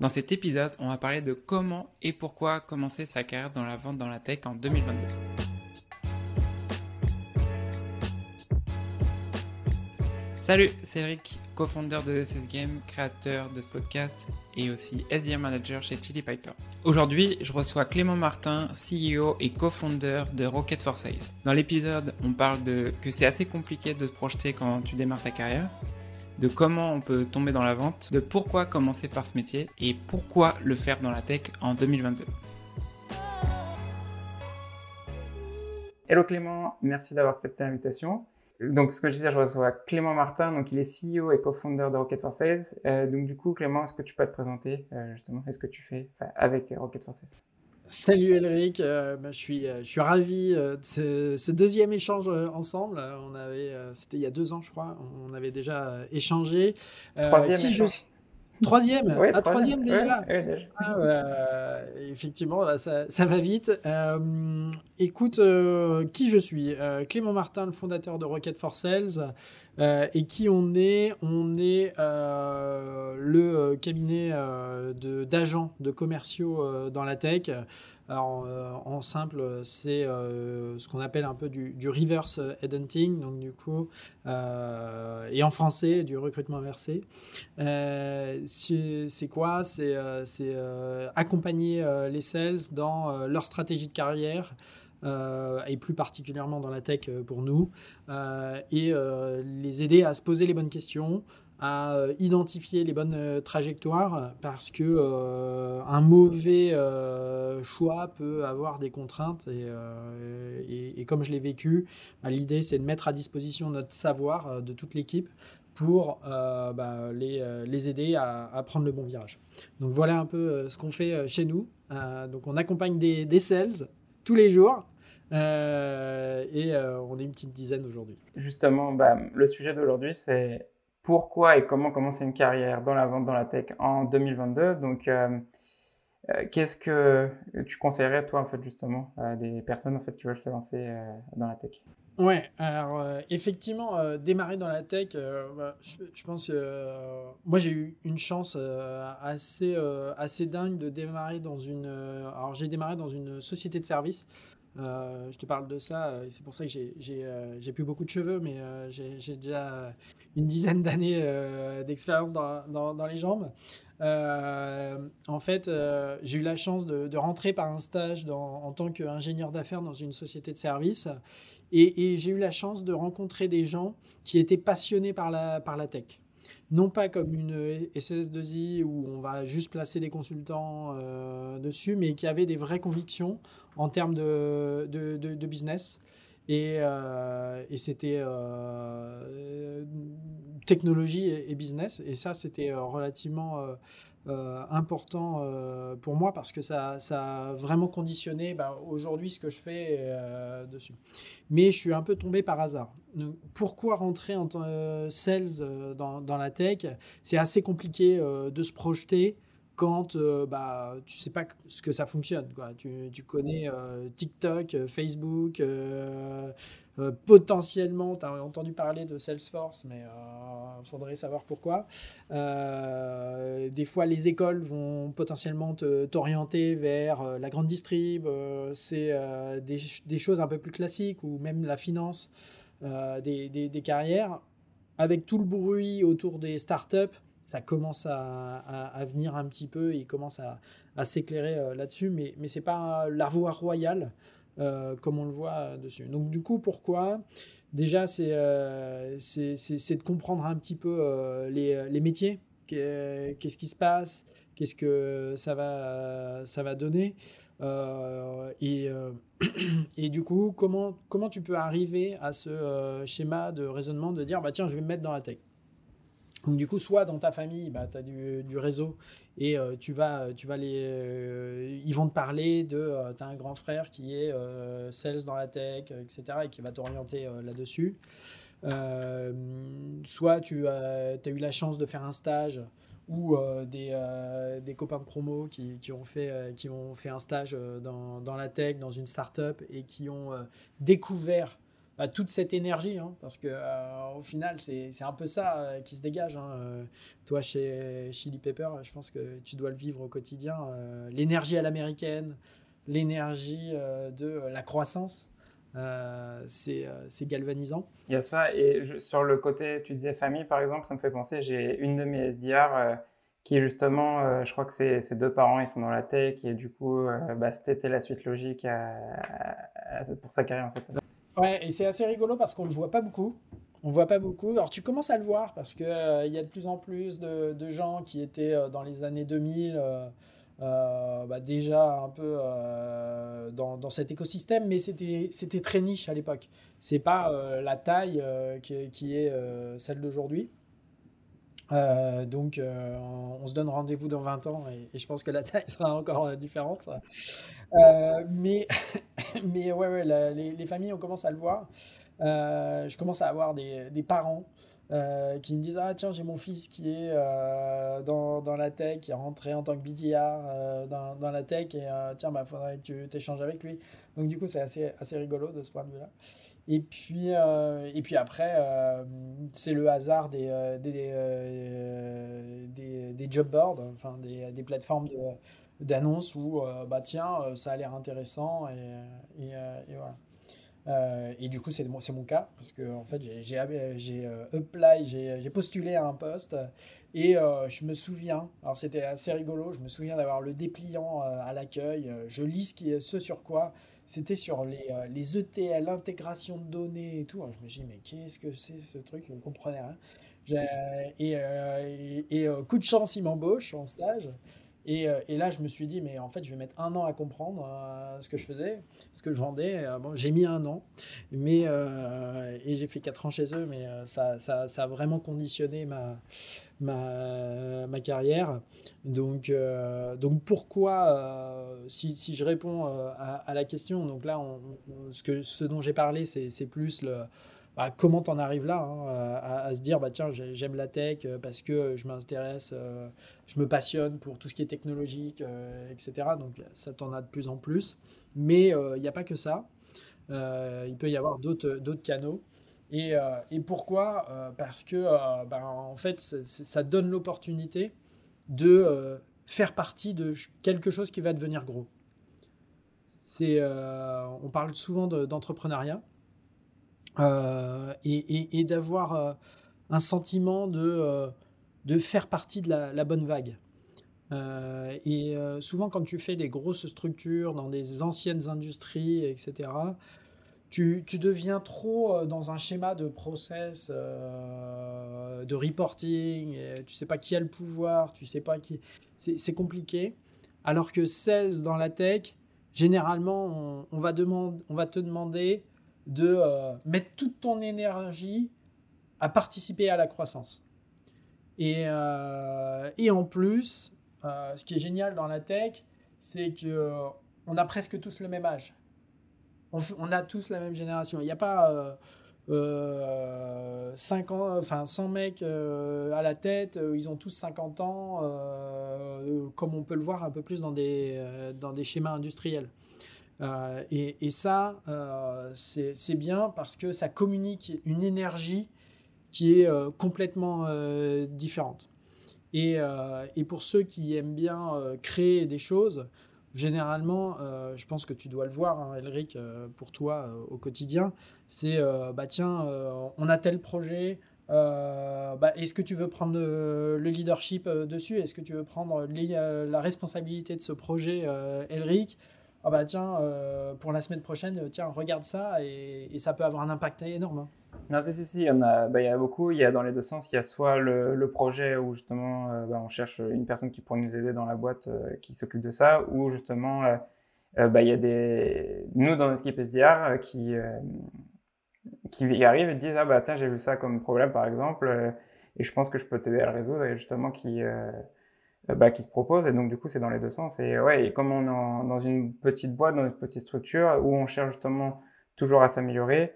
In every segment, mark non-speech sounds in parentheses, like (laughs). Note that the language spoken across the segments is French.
Dans cet épisode, on va parler de comment et pourquoi commencer sa carrière dans la vente dans la tech en 2022. Salut, c'est Eric, co-founder de CS Game, créateur de ce podcast et aussi SDM manager chez Chili Piper. Aujourd'hui, je reçois Clément Martin, CEO et co-founder de Rocket for Sales. Dans l'épisode, on parle de que c'est assez compliqué de se projeter quand tu démarres ta carrière, de comment on peut tomber dans la vente, de pourquoi commencer par ce métier et pourquoi le faire dans la tech en 2022. Hello Clément, merci d'avoir accepté l'invitation. Donc, ce que je disais, je reçois Clément Martin, donc il est CEO et co-founder de Rocket for Sales. Euh, donc, du coup, Clément, est-ce que tu peux te présenter euh, justement? Est-ce que tu fais avec Rocket for Sales Salut Elric, euh, bah, je, suis, je suis ravi de ce, deuxième échange ensemble. On avait, c'était il y a deux ans, je crois, on avait déjà échangé. Troisième échange. Troisième? Ouais, ah, troisième, déjà. Ah, Effectivement, là, ça, ça va vite. Euh, écoute, euh, qui je suis? Euh, Clément Martin, le fondateur de Rocket for Sales. Et qui on est On est le cabinet d'agents, de, commerciaux dans la tech. Alors, euh, en simple, c'est euh, ce qu'on appelle un peu du, reverse headhunting, donc du coup, euh, et en français, du recrutement inversé. c'est quoi? C'est accompagner les sales dans leur stratégie de carrière. Et plus particulièrement dans la tech pour nous, et les aider à se poser les bonnes questions, à euh, identifier les bonnes euh, trajectoires parce que euh, un mauvais choix peut avoir des contraintes et, comme je l'ai vécu, bah, l'idée c'est de mettre à disposition notre savoir de toute l'équipe pour bah, les, les, aider à, à, prendre le bon virage. Donc voilà un peu ce qu'on fait chez nous. donc on accompagne des, des sales tous les jours. Et on est une petite dizaine aujourd'hui. Justement, bah, le sujet d'aujourd'hui, c'est pourquoi et comment commencer une carrière dans la vente dans la tech en 2022. Donc, euh, euh, qu'est-ce que tu conseillerais, toi, en fait, justement, à des personnes en fait, qui veulent se lancer euh, dans la tech? Ouais, alors effectivement, démarrer dans la tech, bah, je, pense que moi j'ai eu une chance assez, assez dingue de démarrer dans une. alors j'ai démarré dans une société de services je te parle de ça, et c'est pour ça que j'ai plus beaucoup de cheveux, mais j'ai déjà une dizaine d'années euh, d'expérience dans, les jambes. Euh, en fait, euh, j'ai eu la chance de, rentrer par un stage en tant qu'ingénieur d'affaires dans une société de services. Et, j'ai eu la chance de rencontrer des gens qui étaient passionnés par la tech. Non pas comme une SS2I où on va juste placer des consultants dessus, mais qui avaient des vraies convictions en termes de business. Et, euh, et c'était euh, technologie et, business. Et ça, c'était euh, relativement important pour moi parce que ça, ça a vraiment conditionné bah, aujourd'hui ce que je fais dessus. Mais je suis un peu tombé par hasard. pourquoi rentrer en sales dans la tech? C'est assez compliqué de se projeter quand euh, bah, tu sais pas ce que ça fonctionne. Quoi. Tu, tu connais euh, TikTok, euh, Facebook, potentiellement, tu as entendu parler de Salesforce, mais il faudrait savoir pourquoi. des fois, les écoles vont potentiellement t'orienter vers la grande distrib, c'est des, des, choses un peu plus classiques, ou même la finance, des, des carrières. Avec tout le bruit autour des startups, ça commence à, venir un petit peu, il commence à, s'éclairer euh, là-dessus, mais, ce n'est pas la voie royale euh, comme on le voit dessus. Donc du coup, pourquoi? Déjà, c'est euh, de comprendre un petit peu les, métiers, qu'est-ce qui se passe, qu'est-ce que ça va, donner? et, (clears throat) et, du coup, comment, comment tu peux arriver à ce schéma de raisonnement de dire, bah, tiens, je vais me mettre dans la tech? Donc du coup, soit dans ta famille, bah, tu as du, réseau et euh, tu vas, tu vas les, euh, ils vont te parler de, euh, tu as un grand frère qui est sales dans la tech, etc. et qui va t'orienter là-dessus. soit tu as, eu la chance de faire un stage ou des, copains de promo qui, qui, ont fait, qui ont fait un stage dans, dans la tech, dans une startup et qui ont découvert bah, toute cette énergie, hein, parce que au final, c'est un peu ça qui se dégage. Hein. toi, chez Chili Pepper, je pense que tu dois le vivre au quotidien. l'énergie à l'américaine, l'énergie de la croissance. c'est galvanisant. Il y a ça, et sur le côté, tu disais famille par exemple, ça me fait penser, j'ai une de mes SDR qui justement, euh, je crois que ses, deux parents, ils sont dans la tech, et du coup, euh, bah, c'était la suite logique pour sa carrière, en fait. Ouais, et c'est assez rigolo parce qu'on ne le voit pas beaucoup. On voit pas beaucoup. Alors, tu commences à le voir parce qu'il euh, y a de plus en plus de, gens qui étaient dans les années 2000 bah, déjà un peu dans, cet écosystème, mais c'était très niche à l'époque. C'est pas la taille qui, est celle d'aujourd'hui. Euh, donc, euh, on, se donne rendez-vous dans 20 ans et, je pense que la taille sera encore euh, différente. mais, (laughs) (laughs) mais ouais, les, familles, on commence à le voir. je commence à avoir des, des parents qui me disent Ah, tiens, j'ai mon fils qui est dans, dans, la tech, qui est rentré en tant que BDR dans, la tech, et tiens, bah, faudrait que tu t'échanges avec lui. Donc, du coup, c'est assez, assez rigolo de ce point de vue-là. Et puis, euh, et puis après, euh, c'est le hasard des, euh, des, des, job boards, enfin des, des plateformes d'annonces où, bah tiens, ça a l'air intéressant et, et, voilà. et du coup, c'est mon, mon cas parce que en fait, j'ai apply, j'ai postulé à un poste et je me souviens, alors c'était assez rigolo, je me souviens d'avoir le dépliant à l'accueil, je lis ce, sur quoi c'était sur les, euh, les ETL, l'intégration de données et tout. je me dis, mais qu'est-ce que c'est ce truc Je ne comprenais rien. Et, euh, et, euh, coup de chance, il m'embauche en stage. Et, et, là, je me suis dit, mais en fait, je vais mettre un an à comprendre ce que je faisais, ce que je vendais. bon, j'ai mis un an, mais, et j'ai fait quatre ans chez eux, mais ça, ça, ça, a vraiment conditionné ma, ma, carrière. Donc, euh, donc pourquoi, euh, si, si, je réponds euh, à, la question, donc là, ce, que, ce dont j'ai parlé, c'est plus le, bah, comment t'en arrives là, hein, à, se dire, bah, tiens, j'aime la tech parce que je m'intéresse, je me passionne pour tout ce qui est technologique, etc. Donc ça t'en a de plus en plus. Mais il n'y a pas que ça. il peut y avoir d'autres canaux. Et, euh, pourquoi euh, Parce que euh, ben, en fait, ça donne l'opportunité de faire partie de quelque chose qui va devenir gros. On parle souvent d'entrepreneuriat et, et, d'avoir un sentiment de, de faire partie de la, bonne vague. et souvent, quand tu fais des grosses structures dans des anciennes industries, etc., tu, deviens trop euh, dans un schéma de process, euh, de reporting, et tu sais pas qui a le pouvoir, tu sais pas qui. C'est compliqué. Alors que sales dans la tech, généralement, on, va, on va te demander de euh, mettre toute ton énergie à participer à la croissance. Et, et en plus, ce qui est génial dans la tech, c'est que on a presque tous le même âge on, a tous la même génération. Il n'y a pas euh, euh, enfin 100 mecs euh, à la tête, euh, ils ont tous 50 ans, comme on peut le voir un peu plus dans des, dans des schémas industriels. Et, ça, c'est bien parce que ça communique une énergie qui est complètement différente. Et, pour ceux qui aiment bien créer des choses, généralement, euh, je pense que tu dois le voir, hein, Elric, euh, pour toi euh, au quotidien, c'est bah tiens, on a tel projet. Bah, est-ce que tu veux prendre le, leadership dessus? Est-ce que tu veux prendre la responsabilité de ce projet, Elric? Ah bah tiens, pour la semaine prochaine, tiens, regarde ça et, ça peut avoir un impact énorme. Hein. Non, si, si, si, il y, en a, bah, il y a beaucoup. Il y a dans les deux sens. Il y a soit le, projet où justement euh, bah, on cherche une personne qui pourrait nous aider dans la boîte euh, qui s'occupe de ça, ou justement euh, bah, il y a des. Nous, dans notre équipe SDR, qui, qui arrivent et disent Ah bah tiens, j'ai vu ça comme problème par exemple, et je pense que je peux t'aider à le résoudre, et justement qui. Bah, qui se propose et donc du coup c'est dans les deux sens et ouais et comme on est dans une petite boîte dans une petite structure où on cherche justement toujours à s'améliorer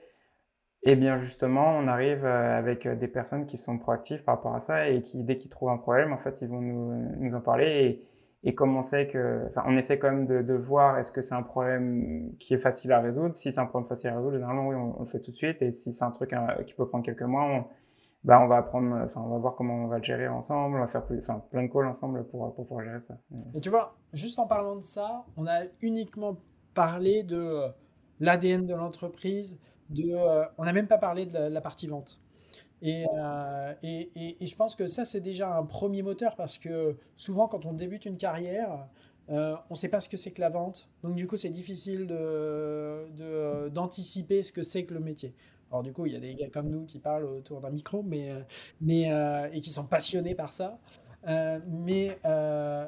et bien justement, on arrive euh, avec des personnes qui sont proactives par rapport à ça et qui, dès qu'ils trouvent un problème, en fait, ils vont nous, en parler et comme on sait que, enfin, on essaie quand même de, de voir est-ce que c'est un problème qui est facile à résoudre. Si c'est un problème facile à résoudre, généralement, oui, on, le fait tout de suite. Et si c'est un truc euh, qui peut prendre quelques mois, on, bah, on va apprendre, enfin, on va voir comment on va le gérer ensemble. On va faire plein de calls ensemble pour, pour gérer ça. Et tu vois, juste en parlant de ça, on a uniquement parlé de euh, l'ADN de l'entreprise, de, euh, on n'a même pas parlé de la partie vente. Euh, et, et, et, je pense que ça, c'est déjà un premier moteur parce que souvent, quand on débute une carrière, on ne sait pas ce que c'est que la vente. Donc, du coup, c'est difficile d'anticiper de, ce que c'est que le métier. Alors, du coup, il y a des gars comme nous qui parlent autour d'un micro mais, mais, euh, et qui sont passionnés par ça. mais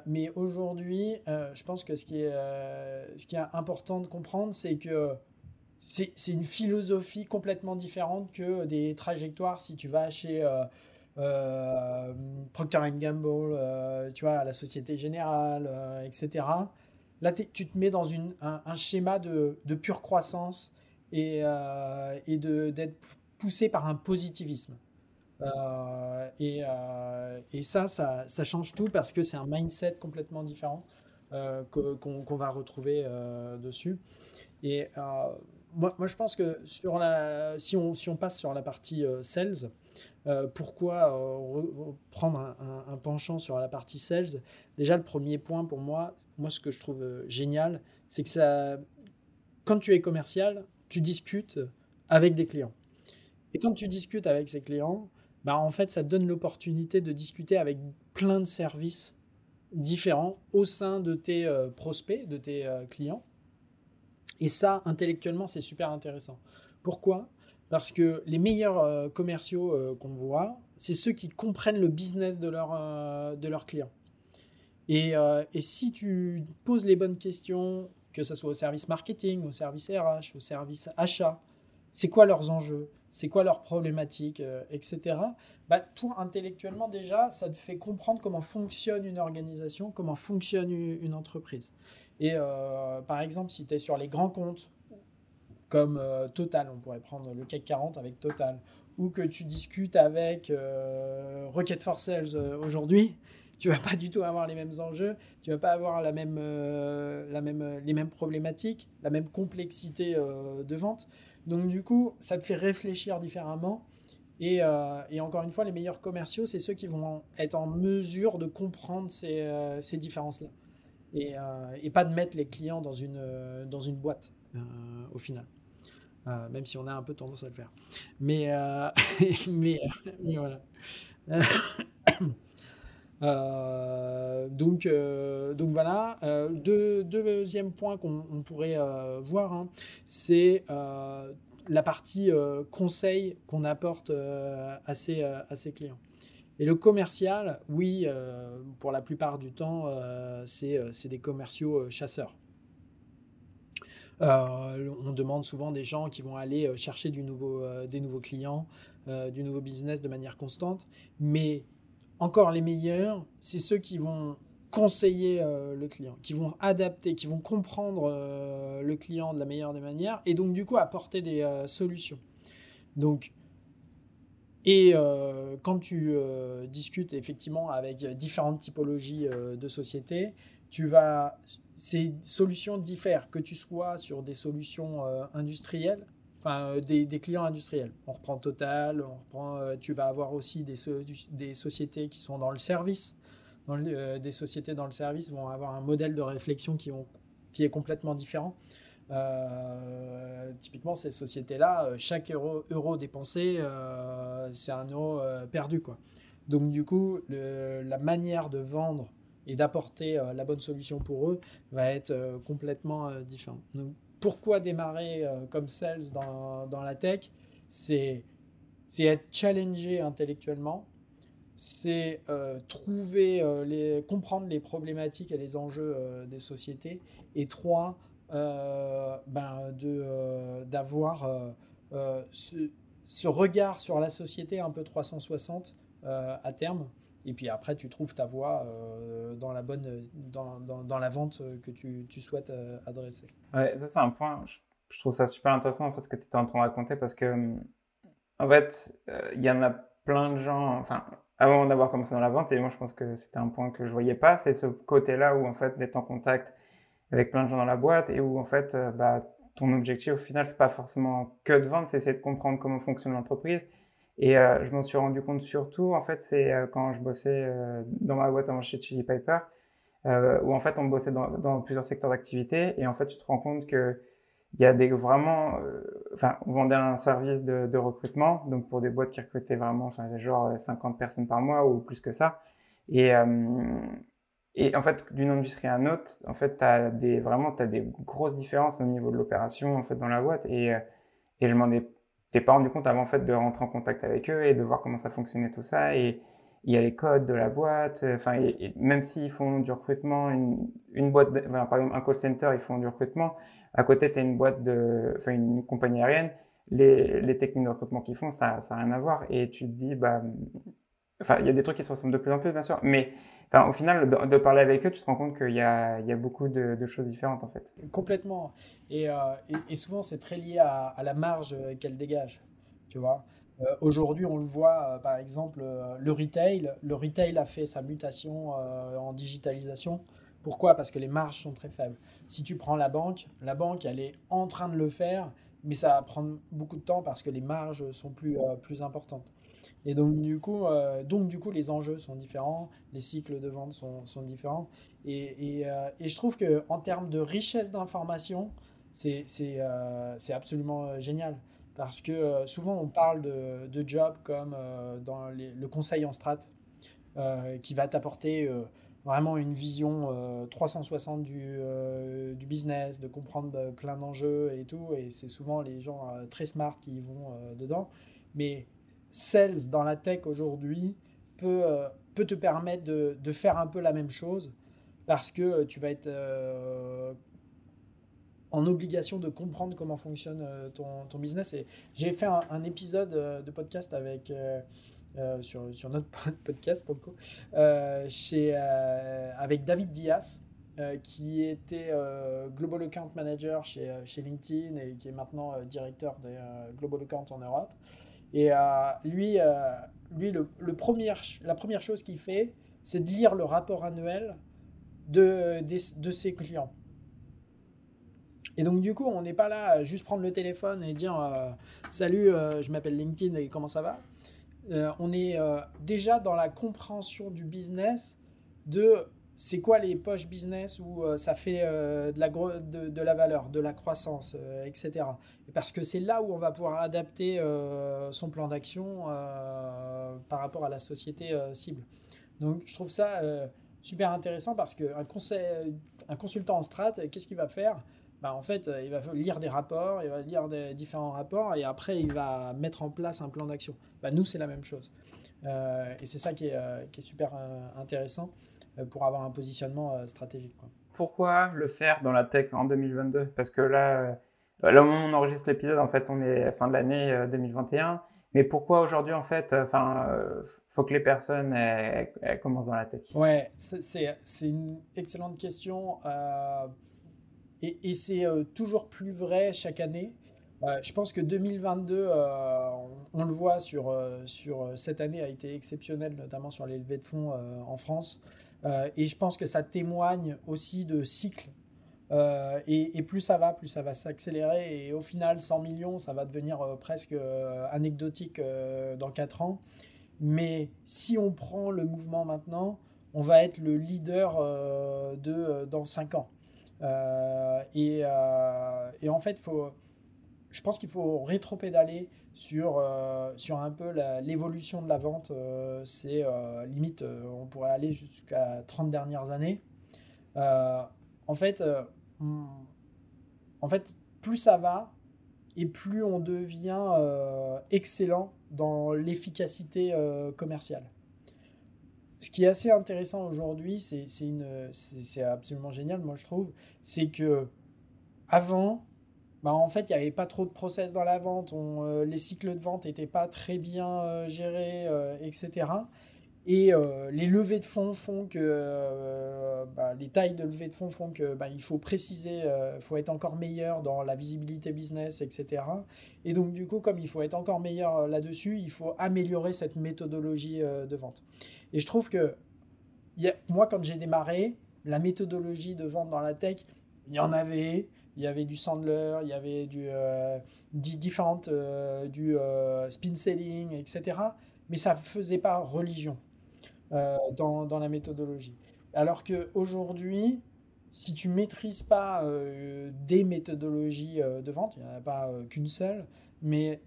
mais aujourd'hui, je pense que ce qui est, ce qui est important de comprendre, c'est que c'est une philosophie complètement différente que des trajectoires si tu vas chez euh, euh, Procter Gamble, euh, tu vois, à la Société Générale, etc. Là, tu te mets dans une, un, schéma de, de, pure croissance et, et d'être poussé par un positivisme. Et, et, ça, ça, ça, change tout parce que c'est un mindset complètement différent qu'on va retrouver dessus. Et moi, je pense que sur la, si, on, si on passe sur la partie euh, sales, euh, pourquoi euh, prendre un, penchant sur la partie sales? Déjà, le premier point pour moi, moi ce que je trouve génial, c'est que ça, quand tu es commercial, tu discutes avec des clients. Et quand tu discutes avec ces clients, bah, en fait, ça donne l'opportunité de discuter avec plein de services différents au sein de tes prospects, de tes clients. Et ça, intellectuellement, c'est super intéressant. Pourquoi? Parce que les meilleurs euh, commerciaux euh, qu'on voit, c'est ceux qui comprennent le business de, leur, euh, de leurs clients. Et, et, si tu poses les bonnes questions, que ce soit au service marketing, au service RH, au service achat, c'est quoi leurs enjeux? C'est quoi leurs problématiques, etc. Bah, toi, intellectuellement, déjà, ça te fait comprendre comment fonctionne une organisation, comment fonctionne une entreprise. Et euh, par exemple, si tu es sur les grands comptes, comme euh, Total, on pourrait prendre le CAC 40 avec Total, ou que tu discutes avec euh, Rocket for Sales aujourd'hui, tu vas pas du tout avoir les mêmes enjeux, tu vas pas avoir la même, la même, les mêmes problématiques, la même complexité de vente. Donc du coup, ça te fait réfléchir différemment. Et, encore une fois, les meilleurs commerciaux, c'est ceux qui vont être en mesure de comprendre ces, ces différences-là. Euh, et, pas de mettre les clients dans une, euh, dans une boîte euh, au final. même si on a un peu tendance à le faire. Mais, (laughs) mais, voilà. (laughs) donc, donc voilà. Deux, deuxième point qu'on pourrait voir, hein, c'est la partie conseil qu'on apporte à, ces, à ces clients. Et le commercial, oui, euh, pour la plupart du temps, euh, euh, c'est des commerciaux chasseurs. on demande souvent des gens qui vont aller chercher du nouveau, des nouveaux clients, du nouveau business de manière constante. Mais encore les meilleurs, c'est ceux qui vont conseiller le client, qui vont adapter, qui vont comprendre le client de la meilleure des manières et donc du coup apporter des solutions. Donc et euh, quand tu euh, discutes effectivement avec différentes typologies euh, de sociétés, tu vas, ces solutions diffèrent, que tu sois sur des solutions industrielles, enfin des, clients industriels. On reprend Total, on reprend, tu vas avoir aussi des, sociétés qui sont dans le service. Dans des sociétés dans le service vont avoir un modèle de réflexion qui, est complètement différent. Euh, typiquement, ces sociétés-là, euh, chaque euro, dépensé, euh, c'est un euro perdu. Quoi. Donc, du coup, la manière de vendre et d'apporter la bonne solution pour eux va être complètement différente. Pourquoi démarrer comme sales dans, la tech C'est être challengé intellectuellement, c'est trouver, les, comprendre les problématiques et les enjeux des sociétés. Et trois, euh, ben, euh, d'avoir euh, ce, regard sur la société un peu 360 à terme. Et puis après, tu trouves ta voie dans, la bonne, dans, la vente que tu, souhaites adresser. Ouais, ça c'est un point, je, trouve ça super intéressant en fait, ce que tu étais en train de raconter parce que en fait, il y en a plein de gens, enfin, avant d'avoir commencé dans la vente, et moi je pense que c'était un point que je voyais pas, c'est ce côté-là où en fait d'être en contact avec plein de gens dans la boîte et où en fait euh, bah, ton objectif au final c'est pas forcément que de vendre, c'est essayer de comprendre comment fonctionne l'entreprise. Et euh, je m'en suis rendu compte surtout en fait c'est euh, quand je bossais dans ma boîte avant chez Chili Piper, où en fait on bossait dans, plusieurs secteurs d'activité et en fait tu te rends compte que il y a des vraiment, euh, enfin, on vendait un service de, recrutement, donc pour des boîtes qui recrutaient vraiment, enfin, genre 50 euh, personnes par mois ou plus que ça. Et, euh, et en fait, d'une industrie à une autre, en fait, as des, vraiment, tu as des grosses différences au niveau de l'opération, en fait, dans la boîte. Et, et je m'en étais pas rendu compte avant, en fait, de rentrer en contact avec eux et de voir comment ça fonctionnait tout ça. Et il y a les codes de la boîte, enfin, même s'ils font du recrutement, une, une boîte, par exemple, un call center, ils font du recrutement à côté, tu as une boîte de, enfin, une compagnie aérienne. Les, les techniques de recrutement qu'ils font, ça n'a rien à voir. Et tu te dis, bah, enfin, il y a des trucs qui se ressemblent de plus en plus, bien sûr. Mais enfin, au final, de, parler avec eux, tu te rends compte qu'il y a, beaucoup de, choses différentes, en fait. Complètement. Et, euh, souvent, c'est très lié à, la marge qu'elle dégage. Tu vois euh, Aujourd'hui, on le voit, euh, par exemple, le retail. Le retail a fait sa mutation en digitalisation. Pourquoi? Parce que les marges sont très faibles. Si tu prends la banque, la banque, elle est en train de le faire, mais ça va prendre beaucoup de temps parce que les marges sont euh, plus importantes. Et donc du, coup, euh, donc, du coup, les enjeux sont différents, les cycles de vente sont, sont différents. Et, et, euh, et, je trouve qu'en termes de richesse d'information, c'est absolument génial. Parce que souvent, on parle de, de jobs comme dans le conseil en strat, qui va t'apporter vraiment une vision 360 euh, du, euh, du, business, de comprendre euh, plein d'enjeux et tout. Et c'est souvent les gens très smart qui vont dedans. Mais sales dans la tech aujourd'hui peut, peut te permettre de, de, faire un peu la même chose parce que tu vas être en obligation de comprendre comment fonctionne ton, ton business. Et j'ai fait un, épisode de podcast avec euh, sur, sur, notre (laughs) podcast pour le coup, euh, chez, euh, avec David Diaz, qui était Global Account Manager chez, chez LinkedIn et qui est maintenant directeur de Global Account en Europe. Et lui, lui le, le la première chose qu'il fait, c'est de lire le rapport annuel de, de, de ses clients. Et donc, du coup, on n'est pas là juste prendre le téléphone et dire Salut, je m'appelle LinkedIn et comment ça va? Euh, on est euh, déjà dans la compréhension du business de c'est quoi les poches business où euh, ça fait de, la de, la valeur, de la croissance, etc. Parce que c'est là où on va pouvoir adapter son plan d'action par rapport à la société cible. Donc je trouve ça super intéressant parce qu'un un consultant en strat, qu'est-ce qu'il va faire? Bah, en fait, il va lire des rapports, il va lire des différents rapports et après, il va mettre en place un plan d'action. Bah, nous, c'est la même chose. Euh, et c'est ça qui est, euh, super euh, intéressant pour avoir un positionnement stratégique. Pourquoi le faire dans la tech en 2022 Parce que là, là, au moment où on enregistre l'épisode, en fait, on est à fin de l'année 2021. Mais pourquoi aujourd'hui, en fait, enfin, faut que les personnes commencent dans la tech? Ouais, c'est une excellente question. Et, c'est euh, toujours plus vrai chaque année. Euh, je pense que 2022, euh, on, le voit sur, sur cette année, a été exceptionnel, notamment sur les levées de fonds en France. Et je pense que ça témoigne aussi de cycles. Et, plus ça va, plus ça va s'accélérer. Et au final, 100 millions, ça va devenir presque anecdotique dans 4 ans. Mais si on prend le mouvement maintenant, on va être le leader de, dans 5 ans. Euh, et, euh, et, en fait, faut, je pense qu'il faut rétro-pédaler sur, euh, sur un peu l'évolution de la vente. c'est limite, on pourrait aller jusqu'à 30 dernières années. en, fait, en fait, plus ça va, et plus on devient excellent dans l'efficacité commerciale ce qui est assez intéressant aujourd'hui, c'est absolument génial, moi je trouve, c'est que avant, bah en fait, il n'y avait pas trop de process dans la vente, on, euh, les cycles de vente n'étaient pas très bien euh, gérés, etc. Et euh, les levées de fonds font que bah, les tailles de levées de fonds font que bah, il faut préciser, il faut être encore meilleur dans la visibilité business, etc. Et donc du coup, comme il faut être encore meilleur là-dessus, il faut améliorer cette méthodologie de vente. Et je trouve que moi, quand j'ai démarré, la méthodologie de vente dans la tech, il y en avait. Il y avait du Sandler, il y avait du, différentes, du spin selling, etc. Mais ça ne faisait pas religion. Euh, dans, la méthodologie. Alors qu'aujourd'hui, si tu maîtrises pas euh, des méthodologies euh, de vente, il n'y en a pas qu'une seule, mais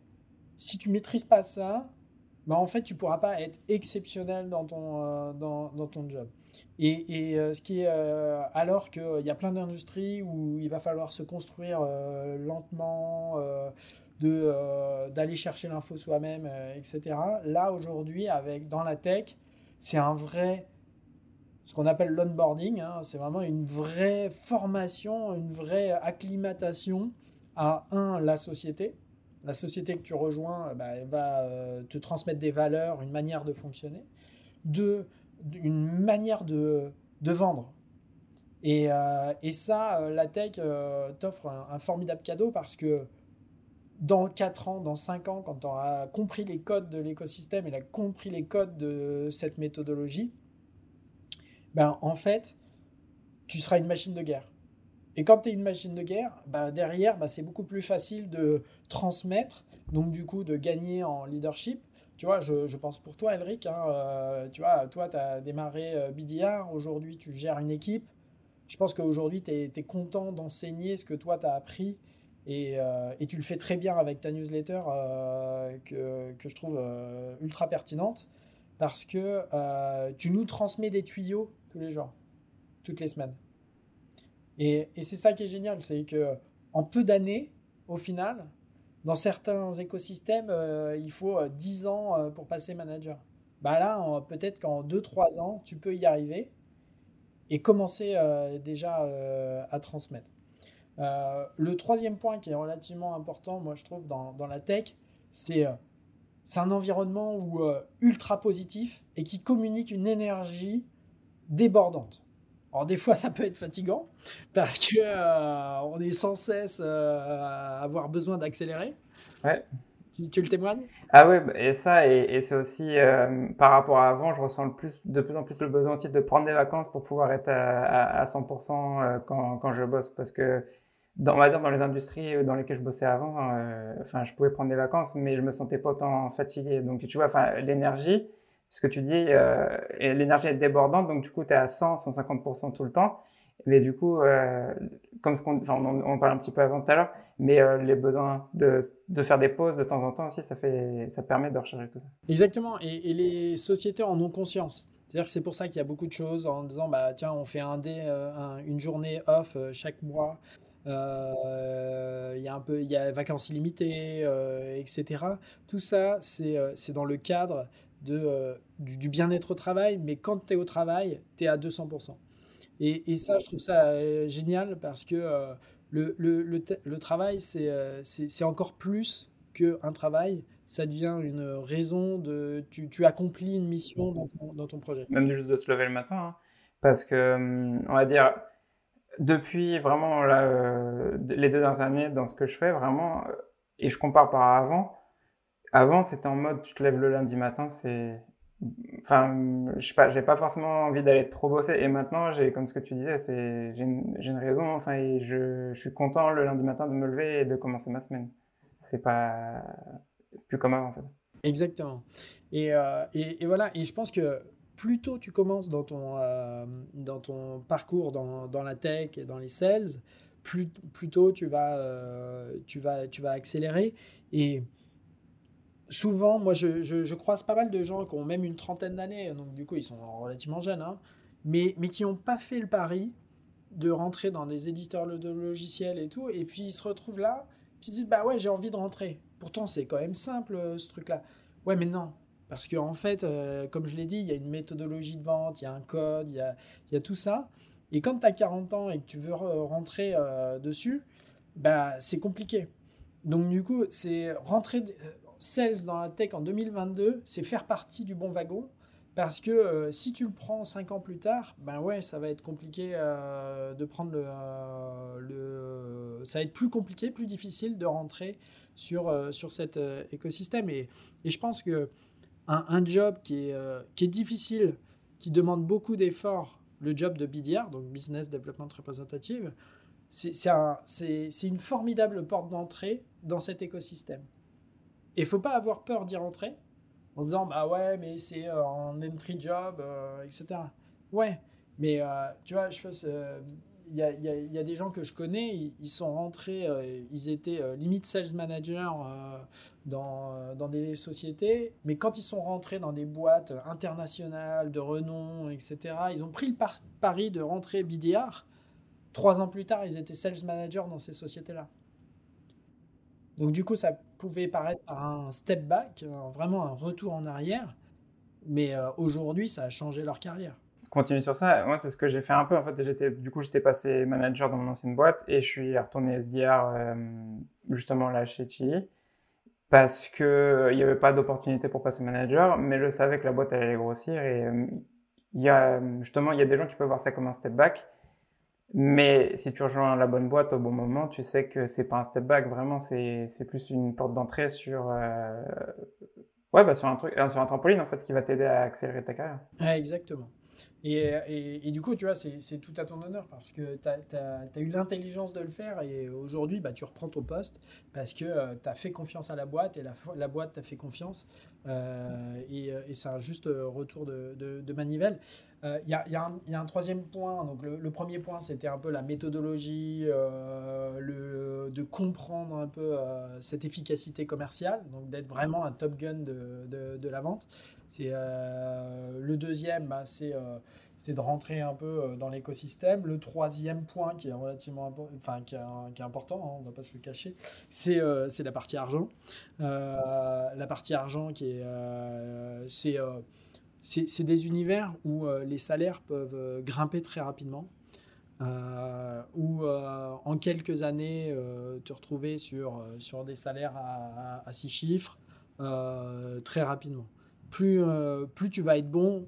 si tu maîtrises pas ça, bah en fait, tu pourras pas être exceptionnel dans ton, dans, dans, ton job. Et, et ce qui est, alors qu'il y a plein d'industries où il va falloir se construire lentement, d'aller chercher l'info soi-même, etc. Là, aujourd'hui, dans la tech, c'est un vrai, ce qu'on appelle l'onboarding, hein, c'est vraiment une vraie formation, une vraie acclimatation à, un, la société. La société que tu rejoins, bah, elle va euh, te transmettre des valeurs, une manière de fonctionner. Deux, une manière de, de vendre. Et, euh, et ça, euh, la tech t'offre un, formidable cadeau parce que dans 4 ans, dans 5 ans, quand tu auras compris les codes de l'écosystème et compris les codes de cette méthodologie, ben, en fait, tu seras une machine de guerre. Et quand tu es une machine de guerre, ben, derrière, ben, c'est beaucoup plus facile de transmettre, donc du coup de gagner en leadership. Tu vois, je, pense pour toi, Elric, hein, euh, tu vois, toi, tu as démarré euh, BDR, aujourd'hui, tu gères une équipe. Je pense qu'aujourd'hui, tu es, content d'enseigner ce que toi, tu as appris euh, et, tu le fais très bien avec ta newsletter euh, que, je trouve ultra pertinente parce que tu nous transmets des tuyaux tous les jours, toutes les semaines. Et, et c'est ça qui est génial, c'est que en peu d'années, au final, dans certains écosystèmes, il faut 10 ans pour passer manager. Bah là, peut-être qu'en 2-3 ans, tu peux y arriver et commencer déjà à transmettre. Euh, le troisième point qui est relativement important, moi je trouve, dans, la tech, c'est euh, c'est un environnement où, euh, ultra positif et qui communique une énergie débordante. Alors des fois (laughs) ça peut être fatigant parce que on est sans cesse à avoir besoin d'accélérer. Ouais. Tu, le témoignes? Ah oui, et ça, et, c'est aussi par rapport à avant, je ressens le plus, de plus en plus le besoin aussi de prendre des vacances pour pouvoir être à, 100% quand, quand, je bosse parce que dans, on va dire dans les industries dans lesquelles je bossais avant, euh, enfin, je pouvais prendre des vacances, mais je me sentais pas autant fatigué. Donc, tu vois, enfin, l'énergie, ce que tu dis, euh, l'énergie est débordante, donc du coup, tu es à 100, 150% tout le temps. Mais du coup, euh, comme ce qu'on, enfin, on, on parlait un petit peu avant tout à l'heure, mais euh, les besoins de, faire des pauses de temps en temps aussi, ça fait, ça permet de recharger tout ça. Exactement. Et, les sociétés en ont conscience. C'est-à-dire que c'est pour ça qu'il y a beaucoup de choses en disant, bah, tiens, on fait un dé, une journée off chaque mois. Il y a y a vacances illimitées, etc. Tout ça, c'est dans le cadre de, du, bien-être au travail, mais quand tu es au travail, tu es à 200%. Et, ça, je trouve ça génial parce que le, le, travail, c'est encore plus qu'un travail. Ça devient une raison de. Tu, accomplis une mission dans ton, projet. Même juste de se lever le matin. Hein. parce que, hum, on va dire, depuis vraiment euh, les deux dernières années dans ce que je fais, vraiment, euh, et je compare par avant, avant c'était en mode tu te lèves le lundi matin, c'est. Enfin, je sais pas, j'ai pas forcément envie d'aller trop bosser. Et maintenant, j'ai, comme ce que tu disais, c'est, j'ai une, une, raison, enfin, je, je suis content le lundi matin de me lever et de commencer ma semaine. C'est pas plus comme avant, en fait. Exactement. Et, euh, et, et, voilà, et je pense que plus tôt tu commences dans ton, euh, dans ton parcours dans, dans, la tech et dans les sales, plus, plus tôt tu vas, euh, tu, vas, tu vas accélérer. Et souvent, moi, je, croise pas mal de gens qui ont même une trentaine d'années, donc du coup, ils sont relativement jeunes, hein, mais, qui n'ont pas fait le pari de rentrer dans des éditeurs de logiciels et tout, et puis ils se retrouvent là, puis ils disent, bah ouais, j'ai envie de rentrer. Pourtant, c'est quand même simple, euh, ce truc-là. Ouais, mais non, parce qu'en en fait, euh, comme je l'ai dit, il y a une méthodologie de vente, il y a un code, il y a, tout ça. Et quand tu as 40 ans et que tu veux rentrer euh, dessus, bah, c'est compliqué. Donc du coup, c'est rentrer sales dans la tech en 2022, c'est faire partie du bon wagon. Parce que si tu le prends 5 ans plus tard, ben ouais, ça va être compliqué de prendre le, le, Ça va être plus compliqué, plus difficile de rentrer sur, sur cet écosystème. Et, et, je pense que un, un job qui est, qui est difficile, qui demande beaucoup d'efforts, le job de BDR, donc Business Development Representative, c'est une formidable porte d'entrée dans cet écosystème. Et faut pas avoir peur d'y rentrer en disant bah ouais mais c'est euh, un entry job euh, etc. Ouais mais euh, tu vois je pense il y a, y, a, des gens que je connais ils, sont rentrés ils étaient limite sales manager dans, dans des sociétés mais quand ils sont rentrés dans des boîtes internationales de renom etc. ils ont pris le pari de rentrer BDR Trois ans plus tard, ils étaient sales managers dans ces sociétés-là. Donc du coup, ça pouvait paraître un step back, vraiment un retour en arrière, mais euh, aujourd'hui, ça a changé leur carrière. Continue sur ça. Moi, c'est ce que j'ai fait un peu. En fait, j'étais, du coup, j'étais passé manager dans mon ancienne boîte et je suis retourné SDR euh, justement là chez Chili parce que euh, n'y avait pas d'opportunité pour passer manager, mais je savais que la boîte allait grossir et il y a justement il y a des gens qui peuvent voir ça comme un step back mais si tu rejoins la bonne boîte au bon moment, tu sais que c'est pas un step back, vraiment, c'est plus une porte d'entrée sur, euh, ouais, bah sur, un truc, euh, sur un trampoline en fait qui va t'aider à accélérer ta carrière. Exactement. Et, du coup, tu vois, c'est tout à ton honneur parce que tu as, eu l'intelligence de le faire et aujourd'hui, bah, tu reprends ton poste parce que euh, tu as fait confiance à la boîte et la, boîte t'a fait confiance. Euh, et, et c'est un juste retour de, manivelle. Il euh, y, a un troisième point. Donc, le, premier point, c'était un peu la méthodologie, le, de comprendre un peu cette efficacité commerciale, donc d'être vraiment un top gun de la vente. C'est euh, le deuxième, bah, euh, c'est de rentrer un peu euh, dans l'écosystème. Le troisième point qui est relativement enfin, qui est, important, hein, on ne va pas se le cacher, c'est la partie argent. la partie argent qui est c'est des univers où les salaires peuvent grimper très rapidement. où en quelques années te retrouver sur, sur des salaires à, à six chiffres très rapidement plus, euh, plus tu vas être bon.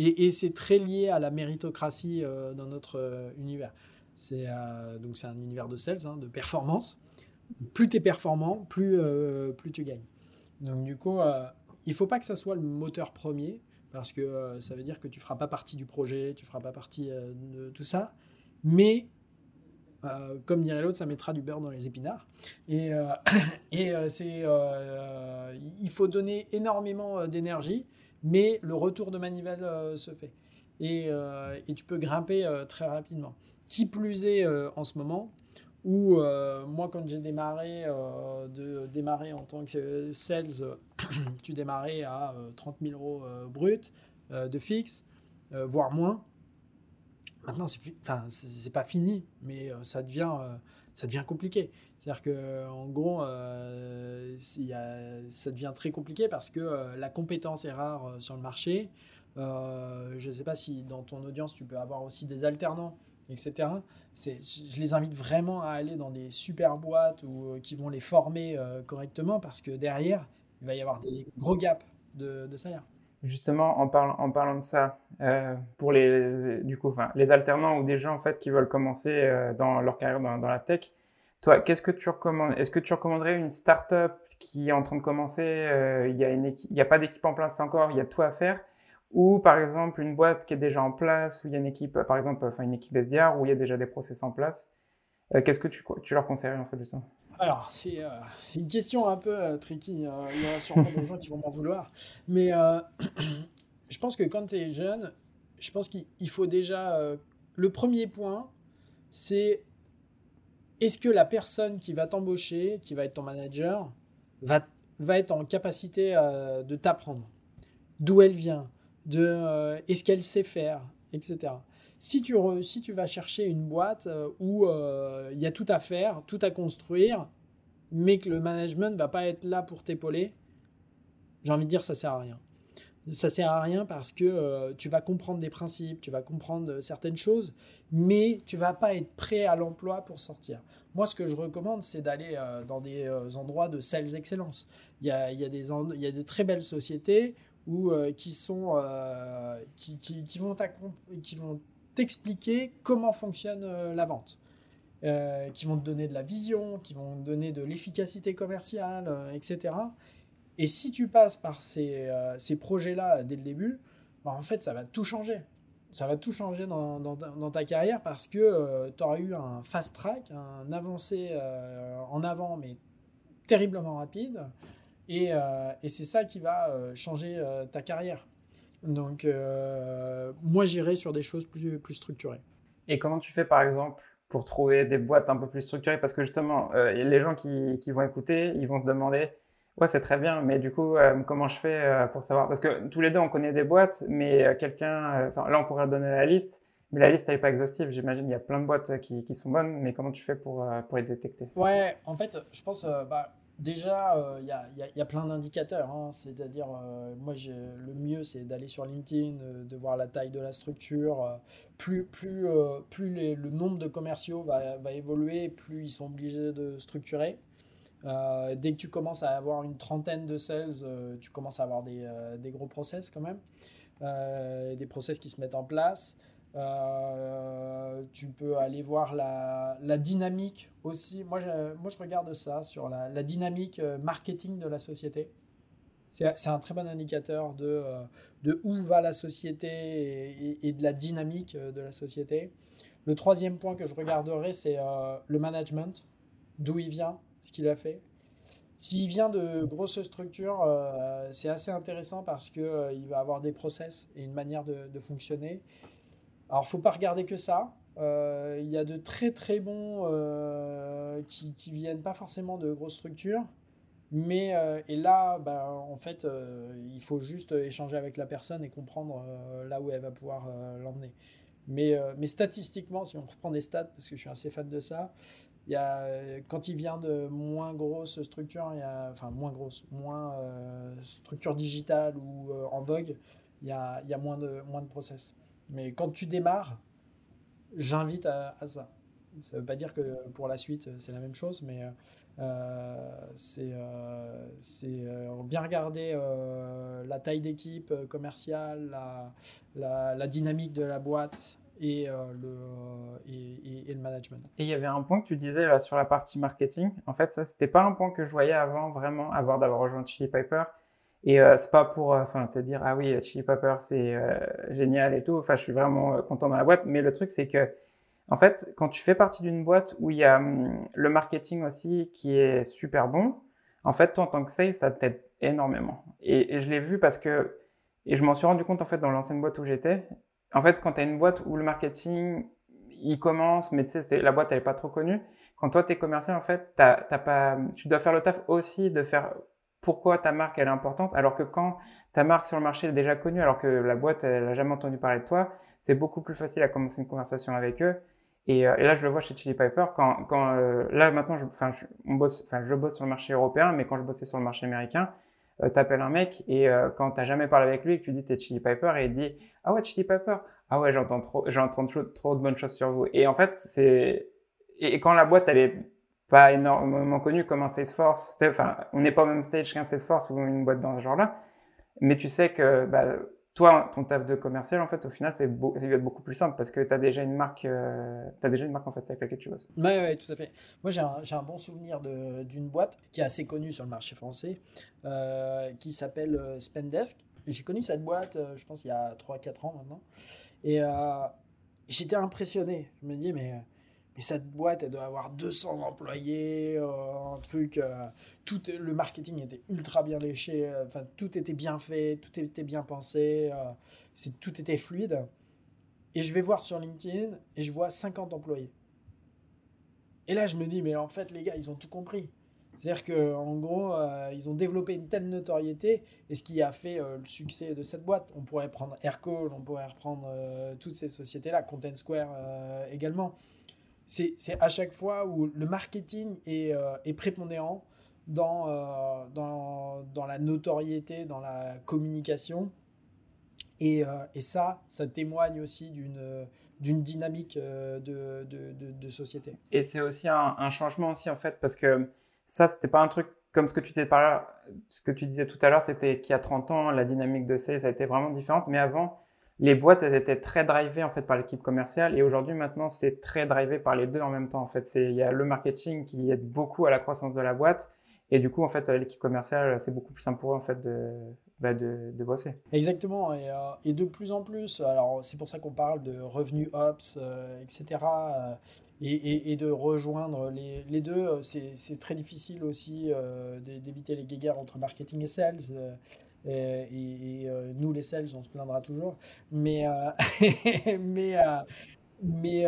Et, c'est très lié à la méritocratie euh, dans notre euh, univers. C'est donc un univers de sales, hein, de performance. Plus tu es performant, plus, tu gagnes. Donc du coup, il faut pas que ça soit le moteur premier parce que ça veut dire que tu feras pas partie du projet, tu feras pas partie de tout ça. Mais euh, comme dirait l'autre, ça mettra du beurre dans les épinards. Et, euh, (coughs) euh, c'est, il faut donner énormément d'énergie, mais le retour de manivelle se fait. Et, tu peux grimper très rapidement. Qui plus est en ce moment, où moi, quand j'ai démarré, de en tant que sales, (coughs) tu démarrais à 30 000 euros brut de fixe, voire moins. Maintenant, c'est enfin, pas fini, mais euh, ça devient, euh, ça devient compliqué. C'est-à-dire que, en gros, euh, ça devient très compliqué parce que la compétence est rare sur le marché. je ne sais pas si dans ton audience, tu peux avoir aussi des alternants, etc. Je les invite vraiment à aller dans des super boîtes ou qui vont les former correctement parce que derrière, il va y avoir des gros gaps de salaire. Justement, en, parlant, de ça, euh, pour les, du coup, les alternants ou des gens en fait, qui veulent commencer euh, dans leur carrière dans, la tech, toi, qu'est-ce que tu recommandes Est-ce que tu recommanderais une startup qui est en train de commencer euh, Il n'y a, a, pas d'équipe en place encore, il y a tout à faire ou par exemple une boîte qui est déjà en place, où il y a une équipe, par exemple, enfin une équipe SDR, où il y a déjà des process en place. Qu'est-ce que tu, tu leur conseillerais en fait de alors, euh, c'est une question un peu euh, tricky. Hein. Il y aura sûrement des gens qui vont m'en vouloir. Mais euh, (clears throat) je pense que quand tu es jeune, je pense qu'il faut déjà. le premier point, c'est est-ce que la personne qui va t'embaucher, qui va être ton manager, va, être en capacité de t'apprendre? D'où elle vient? Est-ce qu'elle sait faire? Etc. Si tu, si tu vas chercher une boîte euh, où euh, il y a tout à faire, tout à construire, mais que le management ne va pas être là pour t'épauler, j'ai envie de dire ça sert à rien. Ça sert à rien parce que euh, tu vas comprendre des principes, tu vas comprendre certaines choses, mais tu vas pas être prêt à l'emploi pour sortir. Moi, ce que je recommande, c'est d'aller dans des endroits de sales excellence. Il y a, y a y a de très belles sociétés ou qui sont qui, qui, qui, vont qui vont t'expliquer comment fonctionne la vente. qui vont te donner de la vision, qui vont te donner de l'efficacité commerciale, etc. Et si tu passes par ces, ces projets-là dès le début, bah, en fait, ça va tout changer ça va tout changer dans, dans, ta carrière parce que euh, tu auras eu un fast track, un avancé euh, en avant, mais terriblement rapide. Et, euh, et c'est ça qui va changer ta carrière. Donc, moi, j'irai sur des choses plus, plus structurées. Et comment tu fais, par exemple, pour trouver des boîtes un peu plus structurées? Parce que justement, les gens qui, qui vont écouter, ils vont se demander Ouais, c'est très bien, mais du coup, euh, comment je fais euh, pour savoir Parce que tous les deux, on connaît des boîtes, mais euh, quelqu'un, enfin là, on pourrait donner la liste, mais la liste, n'est pas exhaustive. J'imagine il y a plein de boîtes qui, qui, sont bonnes, mais comment tu fais pour, pour les détecter? Ouais, en fait, je pense, bah, déjà, il y, a, y, a, plein d'indicateurs. Hein. C'est-à-dire, moi, le mieux, c'est d'aller sur LinkedIn, de voir la taille de la structure. plus le nombre de commerciaux va, évoluer, plus ils sont obligés de structurer. Euh, dès que tu commences à avoir une trentaine de sales, euh, tu commences à avoir des, euh, des gros process quand même, des process qui se mettent en place. Tu peux aller voir la, la dynamique aussi. Moi je, moi, je regarde ça sur la, dynamique marketing de la société. C'est un très bon indicateur de, de où va la société et, de la dynamique de la société. Le troisième point que je regarderai, c'est le management, d'où il vient, ce qu'il a fait. S'il vient de grosses structures, euh, c'est assez intéressant parce qu'il euh, va avoir des process et une manière de, fonctionner. Alors, faut pas regarder que ça. Euh, il y a de très très bons qui, qui viennent pas forcément de grosses structures. Mais et là, bah, en fait, il faut juste échanger avec la personne et comprendre là où elle va pouvoir l'emmener. Mais, statistiquement, si on reprend des stats, parce que je suis assez fan de ça, y a, quand il vient de moins grosses structures, enfin moins grosses, moins euh, structures digitales ou euh, en vogue, il y a, y a moins, de, moins de process. Mais quand tu démarres, j'invite à, ça. Ça ne veut pas dire que pour la suite, c'est la même chose, mais euh, c'est bien regarder la taille d'équipe commerciale, la, dynamique de la boîte, et, euh, le, et, et, le management. Et il y avait un point que tu disais là, sur la partie marketing. En fait, ça, c'était pas un point que je voyais avant, vraiment, avant d'avoir rejoint Chili Piper. Et euh, c'est pas pour euh, enfin te dire, ah oui, Chili Piper, c'est génial et tout. Enfin, je suis vraiment content dans la boîte. Mais le truc, c'est que, en fait, quand tu fais partie d'une boîte où il y a hum, le marketing aussi qui est super bon, en fait, toi, en tant que sales, ça t'aide énormément. Et, je l'ai vu parce que, et je m'en suis rendu compte, en fait, dans l'ancienne boîte où j'étais, en fait, quand tu as une boîte où le marketing, il commence, mais tu sais, la boîte, elle n'est pas trop connue. Quand toi, tu es commercial, en fait, pas, tu dois faire le taf aussi de faire pourquoi ta marque, elle est importante. Alors que quand ta marque sur le marché est déjà connue, alors que la boîte, elle n'a jamais entendu parler de toi, c'est beaucoup plus facile à commencer une conversation avec eux. Et, euh, là, je le vois chez Chili Piper. Quand, quand euh, là, maintenant, je, je, on bosse, je bosse sur le marché européen, mais quand je bossais sur le marché américain, euh, t'appelles un mec et euh, quand t'as jamais parlé avec lui et que tu dis t'es Chili Piper et il dit ah ouais Chili Piper ah ouais j'entends trop j'entends trop, trop de bonnes choses sur vous et en fait c'est et, quand la boîte elle est pas énormément connue comme un Salesforce enfin on n'est pas au même stage qu'un Salesforce ou une boîte dans ce genre là mais tu sais que bah, toi, ton taf de commercial, en fait, au final, c'est beau, être beaucoup plus simple parce que tu as déjà une marque, euh, déjà une marque en fait avec laquelle tu bosses. Oui, tout à fait. Moi, j'ai un, un, bon souvenir d'une boîte qui est assez connue sur le marché français, euh, qui s'appelle euh, Spendesk. J'ai connu cette boîte, euh, je pense, il y a 3-4 ans maintenant. Et j'étais impressionné. Je me dis, mais et cette boîte, elle doit avoir 200 employés, euh, un truc. Euh, tout le marketing était ultra bien léché. Euh, enfin, tout était bien fait, tout était bien pensé. c'est tout était fluide. Et je vais voir sur LinkedIn et je vois 50 employés. Et là, je me dis, mais en fait, les gars, ils ont tout compris. C'est-à-dire qu'en gros, ils ont développé une telle notoriété et ce qui a fait le succès de cette boîte. On pourrait prendre Aircall, on pourrait reprendre toutes ces sociétés-là, Content Square également c'est à chaque fois où le marketing est, euh, prépondérant dans, euh, dans, dans, la notoriété, dans la communication. Et, euh, et ça, ça témoigne aussi d'une dynamique de, de, société. Et c'est aussi un, changement aussi en fait, parce que ça, c'était pas un truc comme ce que tu disais, par ce que tu disais tout à l'heure, c'était qu'il y a 30 ans, la dynamique de sales a été vraiment différente. Mais avant, les boîtes, elles étaient très drivées en fait par l'équipe commerciale. Et aujourd'hui, maintenant, c'est très drivé par les deux en même temps. En fait, il y a le marketing qui aide beaucoup à la croissance de la boîte. Et du coup, en fait, l'équipe commerciale, c'est beaucoup plus simple pour eux en fait de, bah, de, bosser. Exactement, et, euh, et, de plus en plus, alors c'est pour ça qu'on parle de revenus ops, euh, etc., euh, et, et, de rejoindre les, les deux, c'est très difficile aussi d'éviter les guéguerres entre marketing et sales. Et, nous, les sales, on se plaindra toujours, mais, (laughs) mais, mais,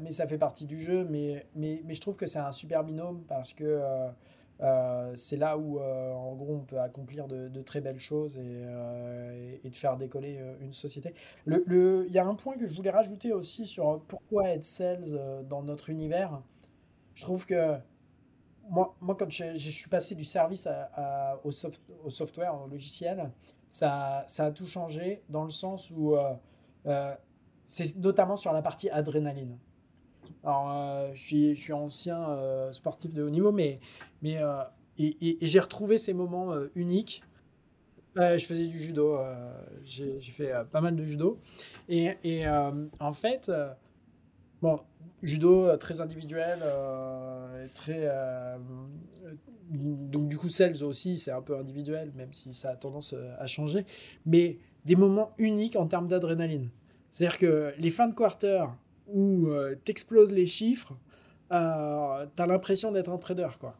mais ça fait partie du jeu. Mais, mais, mais je trouve que c'est un super binôme parce que euh, c'est là où, euh, en gros, on peut accomplir de, très belles choses et, euh, de faire décoller une société. Il le, y a un point que je voulais rajouter aussi sur pourquoi être sales dans notre univers. Je trouve que moi, moi quand je, suis passé du service au, soft, au, software, au logiciel, ça, ça, a tout changé dans le sens où c'est notamment sur la partie adrénaline. Alors, euh, je, suis, je suis ancien euh, sportif de haut niveau, mais, mais euh, j'ai retrouvé ces moments uniques. je faisais du judo, j'ai fait pas mal de judo. Et en fait, bon, judo très individuel, très. donc, du coup, sales aussi, c'est un peu individuel, même si ça a tendance à changer. Mais des moments uniques en termes d'adrénaline. C'est-à-dire que les fins de quarter, où euh, tu exploses les chiffres, euh, tu as l'impression d'être un trader. Quoi.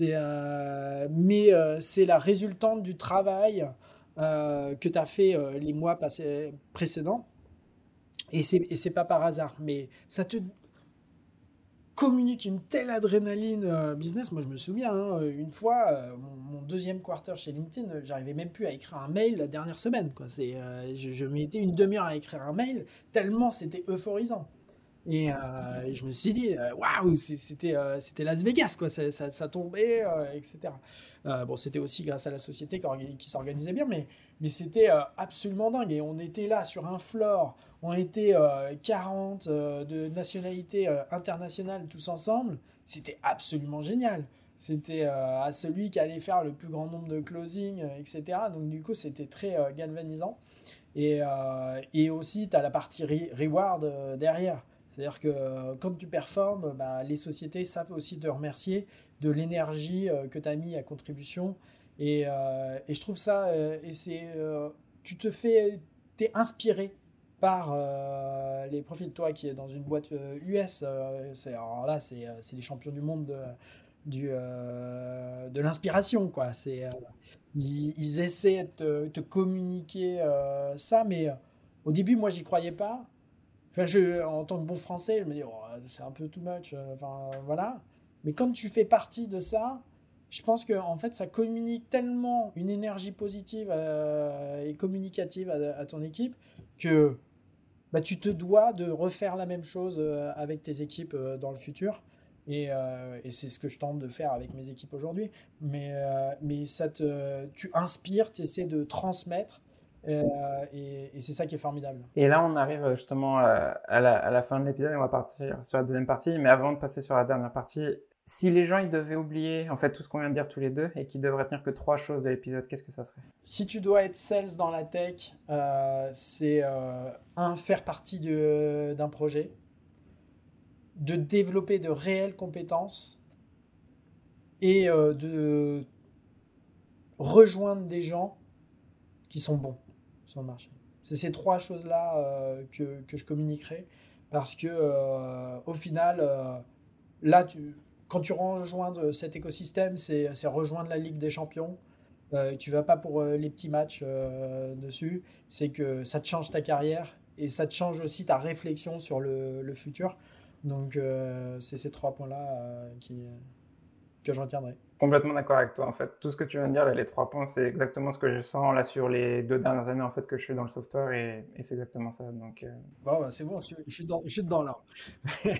Euh, mais c'est la résultante du travail que tu as fait les mois passés, précédents. Et c'est pas par hasard. Mais ça te communique une telle adrénaline business. Moi, je me souviens, hein, une fois, mon, deuxième quarter chez LinkedIn, j'arrivais même plus à écrire un mail la dernière semaine. Quoi. je, je mettais une demi-heure à écrire un mail, tellement c'était euphorisant. Euh, et, je me suis dit, euh, waouh, c'était euh, c'était Las Vegas, quoi. Ça, ça, tombait, etc. bon, c'était aussi grâce à la société qui, s'organisait bien, mais, mais c'était absolument dingue. Et on était là sur un floor, on était 40 de nationalités internationales tous ensemble. C'était absolument génial. C'était à celui qui allait faire le plus grand nombre de closing, etc. Donc, du coup, c'était très galvanisant. Et, et aussi, tu as la partie reward derrière. C'est-à-dire que euh, quand tu performes, bah, les sociétés savent aussi te remercier de l'énergie euh, que tu as mis à contribution. Et, euh, je trouve ça, et c'est, tu te fais, tu es inspiré par les profils de toi qui est dans une boîte US. c'est, alors là, c'est, c'est les champions du monde de, de l'inspiration. Quoi. C'est, ils, essaient de te, te communiquer ça, mais au début, moi, j'y croyais pas. Enfin, je, en tant que bon français, je me dis, oh, c'est un peu too much. Euh, enfin, voilà. Mais quand tu fais partie de ça, je pense que en fait, ça communique tellement une énergie positive euh, et communicative à, ton équipe que bah, tu te dois de refaire la même chose euh, avec tes équipes dans le futur. Et, c'est ce que je tente de faire avec mes équipes aujourd'hui. Mais, mais ça te, tu inspires, tu essaies de transmettre euh, et, c'est ça qui est formidable. Et là, on arrive justement euh, à la, fin de l'épisode. On va partir sur la deuxième partie. Mais avant de passer sur la dernière partie, si les gens ils devaient oublier en fait tout ce qu'on vient de dire tous les deux et qu'ils devraient tenir que trois choses de l'épisode, qu'est-ce que ça serait? Si tu dois être sales dans la tech, euh, c'est un faire partie d'un projet, de développer de réelles compétences et de rejoindre des gens qui sont bons sur marché. C'est ces trois choses-là euh, que, que, je communiquerai parce que euh, au final, euh, là, tu, quand tu rejoins cet écosystème, c'est rejoindre la Ligue des Champions. tu vas pas pour les petits matchs dessus. C'est que ça te change ta carrière et ça te change aussi ta réflexion sur le, le futur. Donc, c'est ces trois points-là que je retiendrai. Complètement d'accord avec toi. En fait, tout ce que tu viens de dire, les trois points, c'est exactement ce que je sens là sur les deux dernières années en fait que je suis dans le software et, c'est exactement ça. Donc, euh, bon, bah, c'est bon, je, suis dans, je suis dedans là. (laughs)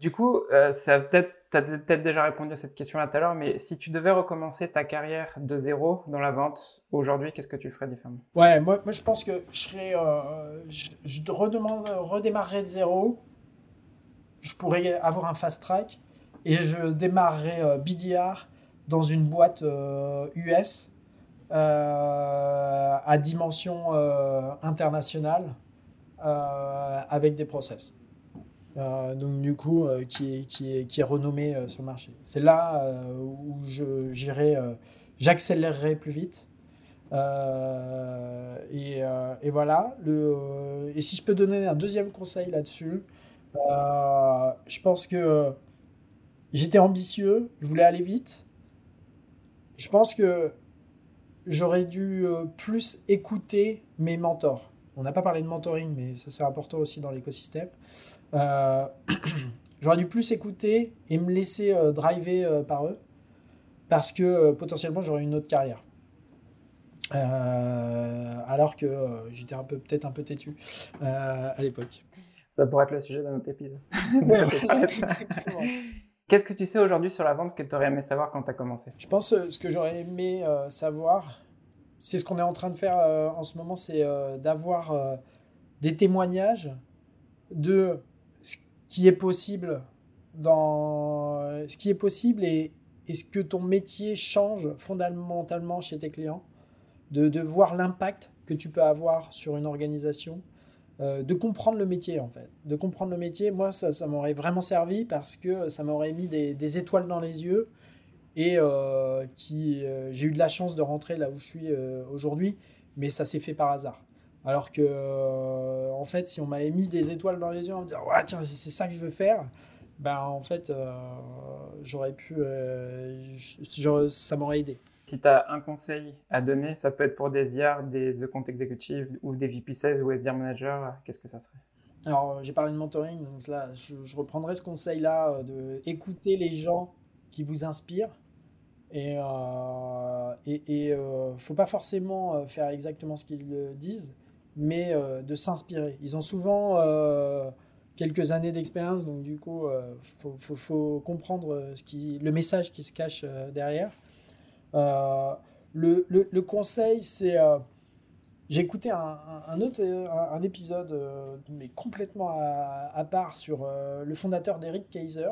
du coup, euh, ça peut-être, tu as peut-être déjà répondu à cette question là tout à l'heure, mais si tu devais recommencer ta carrière de zéro dans la vente aujourd'hui, qu'est-ce que tu ferais différemment? Ouais, moi, moi je pense que je serais, euh, je, je redemande, redémarrerais de zéro. Je pourrais avoir un fast track et je démarrerai BDR dans une boîte US à dimension internationale avec des process. donc du coup, qui, est, qui, qui, est, renommé sur le marché. C'est là où j'irai, j'accélérerai plus vite. Et, et, voilà. Le, et si je peux donner un deuxième conseil là-dessus, je pense que j'étais ambitieux, je voulais aller vite. Je pense que j'aurais dû euh, plus écouter mes mentors. On n'a pas parlé de mentoring, mais ça c'est important aussi dans l'écosystème. Euh, (clears throat) j'aurais dû plus écouter et me laisser euh, driver par eux, parce que potentiellement j'aurais une autre carrière. alors que j'étais un peu peut-être un peu têtu à l'époque. Ça pourrait être le sujet d'un autre épisode. (laughs) (laughs) Qu'est-ce que tu sais aujourd'hui sur la vente que tu aurais aimé savoir quand tu as commencé? Je pense que euh, ce que j'aurais aimé euh, savoir, c'est ce qu'on est en train de faire euh, en ce moment, c'est d'avoir des témoignages de ce qui est possible dans ce qui est possible et, est ce que ton métier change fondamentalement chez tes clients, de voir l'impact que tu peux avoir sur une organisation, euh, de comprendre le métier en fait. De comprendre le métier, moi ça, ça m'aurait vraiment servi parce que ça m'aurait mis des, étoiles dans les yeux et euh, qui euh, j'ai eu de la chance de rentrer là où je suis aujourd'hui, mais ça s'est fait par hasard. Alors que en fait, si on m'avait mis des étoiles dans les yeux en me disant ouais tiens c'est ça que je veux faire, ben en fait j'aurais pu, ça m'aurait aidé. Si tu as un conseil à donner, ça peut être pour des IR, des comptes exécutifs ou des VP16 ou SDR manager, qu'est-ce que ça serait? Alors, j'ai parlé de mentoring, donc là, je, reprendrai ce conseil-là euh, de écouter les gens qui vous inspirent. Et il euh, et, euh, faut pas forcément faire exactement ce qu'ils disent, mais de s'inspirer. Ils ont souvent quelques années d'expérience, donc du coup, il faut, comprendre le message qui se cache derrière. Euh, le, conseil, c'est. Euh, j'ai écouté un, autre un, épisode, euh, mais complètement à, part, sur le fondateur d'Eric Kaiser.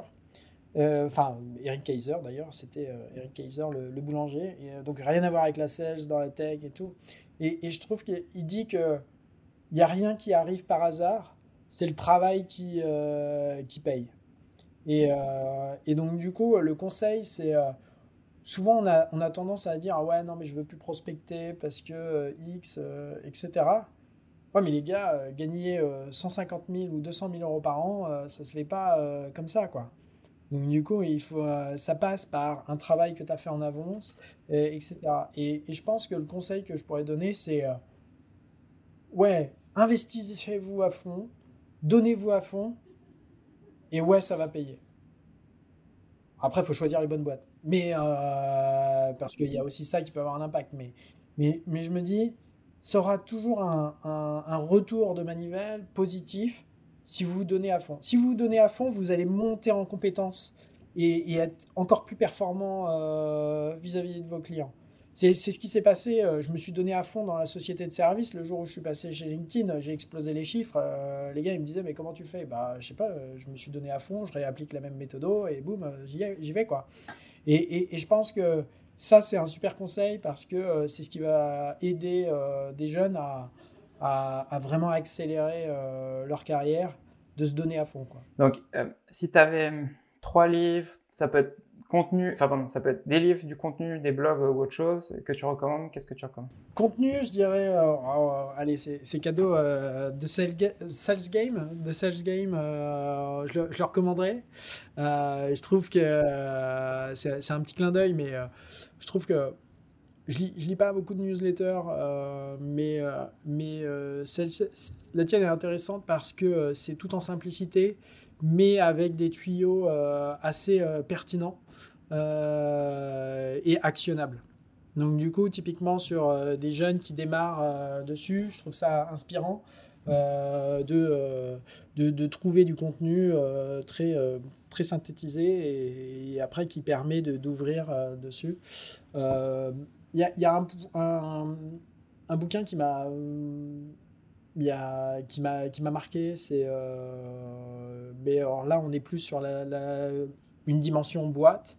Enfin, Eric Kaiser d'ailleurs, c'était Eric Kaiser, le, boulanger. Donc rien à voir avec la sales dans la tech et tout. Et, je trouve qu'il dit que il n'y a rien qui arrive par hasard, c'est le travail qui, qui paye. Et, donc du coup, le conseil, c'est souvent on a, on a, tendance à dire ah ouais non mais je veux plus prospecter parce que euh, X euh, etc ouais mais les gars euh, gagner 150 000 ou 200 000 euros par an ça se fait pas comme ça quoi. Donc du coup il faut ça passe par un travail que tu as fait en avance etc et, et, je pense que le conseil que je pourrais donner c'est ouais investissez-vous à fond donnez-vous à fond et ouais ça va payer. Après il faut choisir les bonnes boîtes mais euh, parce qu'il y a aussi ça qui peut avoir un impact. Mais, mais, mais je me dis, ça aura toujours un, un, retour de manivelle positif si vous vous donnez à fond. Si vous vous donnez à fond, vous allez monter en compétences et, être encore plus performant euh, vis-à-vis -vis de vos clients. C'est ce qui s'est passé. Euh, je me suis donné à fond dans la société de service. Le jour où je suis passé chez LinkedIn, j'ai explosé les chiffres. les gars, ils me disaient, mais comment tu fais? Bah, je sais pas, je me suis donné à fond, je réapplique la même méthode et boum, j'y vais, quoi. Et, je pense que ça, c'est un super conseil parce que euh, c'est ce qui va aider euh, des jeunes à, vraiment accélérer euh, leur carrière, de se donner à fond. Donc, si tu avais trois livres, ça peut être contenu, enfin pardon, ça peut être des livres, du contenu, des blogs ou autre chose que tu recommandes. Qu'est-ce que tu recommandes? Contenu, je dirais, euh, allez, c'est cadeau euh, de Sales, Game, de Sales Game, euh, je, je, le, recommanderais. je trouve que c'est un petit clin d'œil, mais je trouve que je lis, lis pas beaucoup de newsletters, mais, mais la tienne est intéressante parce que c'est tout en simplicité, mais avec des tuyaux assez pertinents. Euh, et actionnable. Donc du coup, typiquement sur euh, des jeunes qui démarrent euh, dessus, je trouve ça inspirant de, de, trouver du contenu très, très synthétisé et, après qui permet d'ouvrir dessus. Il y a, y a un, un, bouquin qui m'a qui m'a qui m'a marqué c'est mais alors là on est plus sur la, une dimension boîte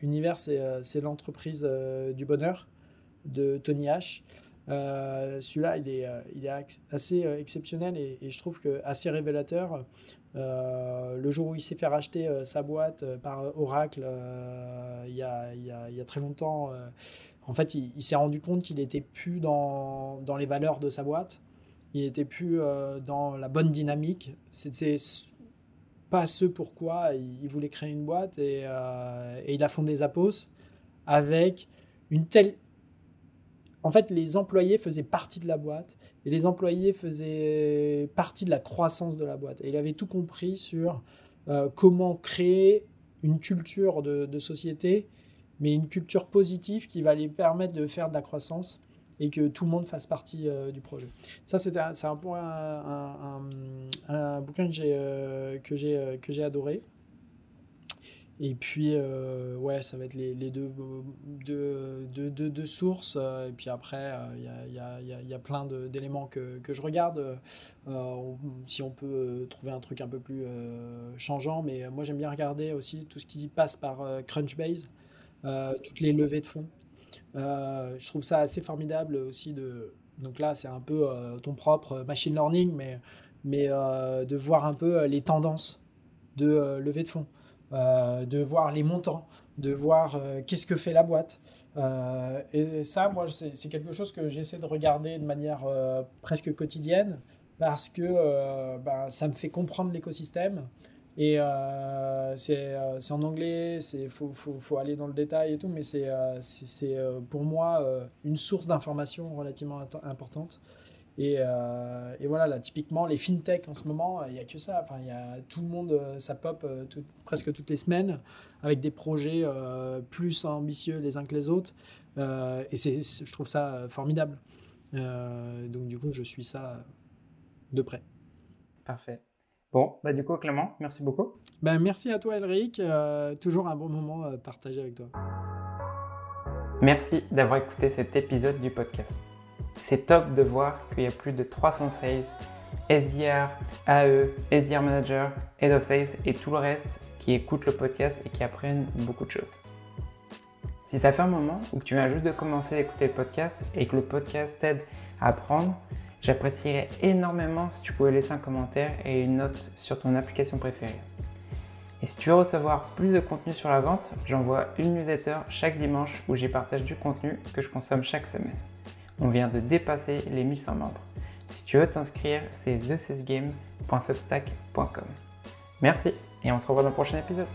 Univers, c'est l'entreprise du bonheur de Tony H. Celui-là, il est, il est assez exceptionnel et, je trouve que assez révélateur. le jour où il s'est fait racheter sa boîte par Oracle, il y, a, y très longtemps, en fait, il, il s'est rendu compte qu'il n'était plus dans, dans, les valeurs de sa boîte il était plus euh, dans la bonne dynamique. C'était pas ce pourquoi il, voulait créer une boîte et, euh, et, il a fondé Zappos avec une telle. En fait, les employés faisaient partie de la boîte et les employés faisaient partie de la croissance de la boîte. Et il avait tout compris sur euh, comment créer une culture de, de, société, mais une culture positive qui va les permettre de faire de la croissance et que tout le monde fasse partie euh, du projet. Ça, c'est un, un, un, bouquin que j'ai euh, euh, que j'ai adoré. Et puis, ouais, ça va être les, deux, sources. Et puis après, il y, a, y, a, y, a, plein d'éléments que, que, je regarde. si on peut trouver un truc un peu plus changeant. Mais moi, j'aime bien regarder aussi tout ce qui passe par Crunchbase, toutes les levées de fonds. Euh, je trouve ça assez formidable aussi de. Donc là, c'est un peu euh, ton propre machine learning, mais, mais euh, de voir un peu les tendances de levée de fonds, de voir les montants, de voir qu'est-ce que fait la boîte. et ça, moi, c'est quelque chose que j'essaie de regarder de manière presque quotidienne parce que ben, ça me fait comprendre l'écosystème et euh, euh, c'est en anglais, il faut, faut, faut, aller dans le détail et tout, mais c'est euh, c'est pour moi une source d'information relativement importante. Et, et, voilà, là, typiquement, les fintech en ce moment, il n'y a que ça. Enfin, y a, tout le monde, ça pop tout, presque toutes les semaines avec des projets plus ambitieux les uns que les autres. et je trouve ça formidable. donc, du coup, je suis ça de près. Parfait. Bon, bah du coup, Clément, merci beaucoup. Ben, merci à toi, Elric. Euh, toujours un bon moment euh, partagé avec toi. Merci d'avoir écouté cet épisode du podcast. C'est top de voir qu'il y a plus de 300 sales, SDR, AE, SDR Manager, Head of Sales et tout le reste qui écoutent le podcast et qui apprennent beaucoup de choses. Si ça fait un moment ou que tu viens juste de commencer à écouter le podcast et que le podcast t'aide à apprendre, J'apprécierais énormément si tu pouvais laisser un commentaire et une note sur ton application préférée. Et si tu veux recevoir plus de contenu sur la vente, j'envoie une newsletter chaque dimanche où j'y partage du contenu que je consomme chaque semaine. On vient de dépasser les 1100 membres. Si tu veux t'inscrire, c'est thecesgame.substack.com. Merci et on se revoit dans le prochain épisode.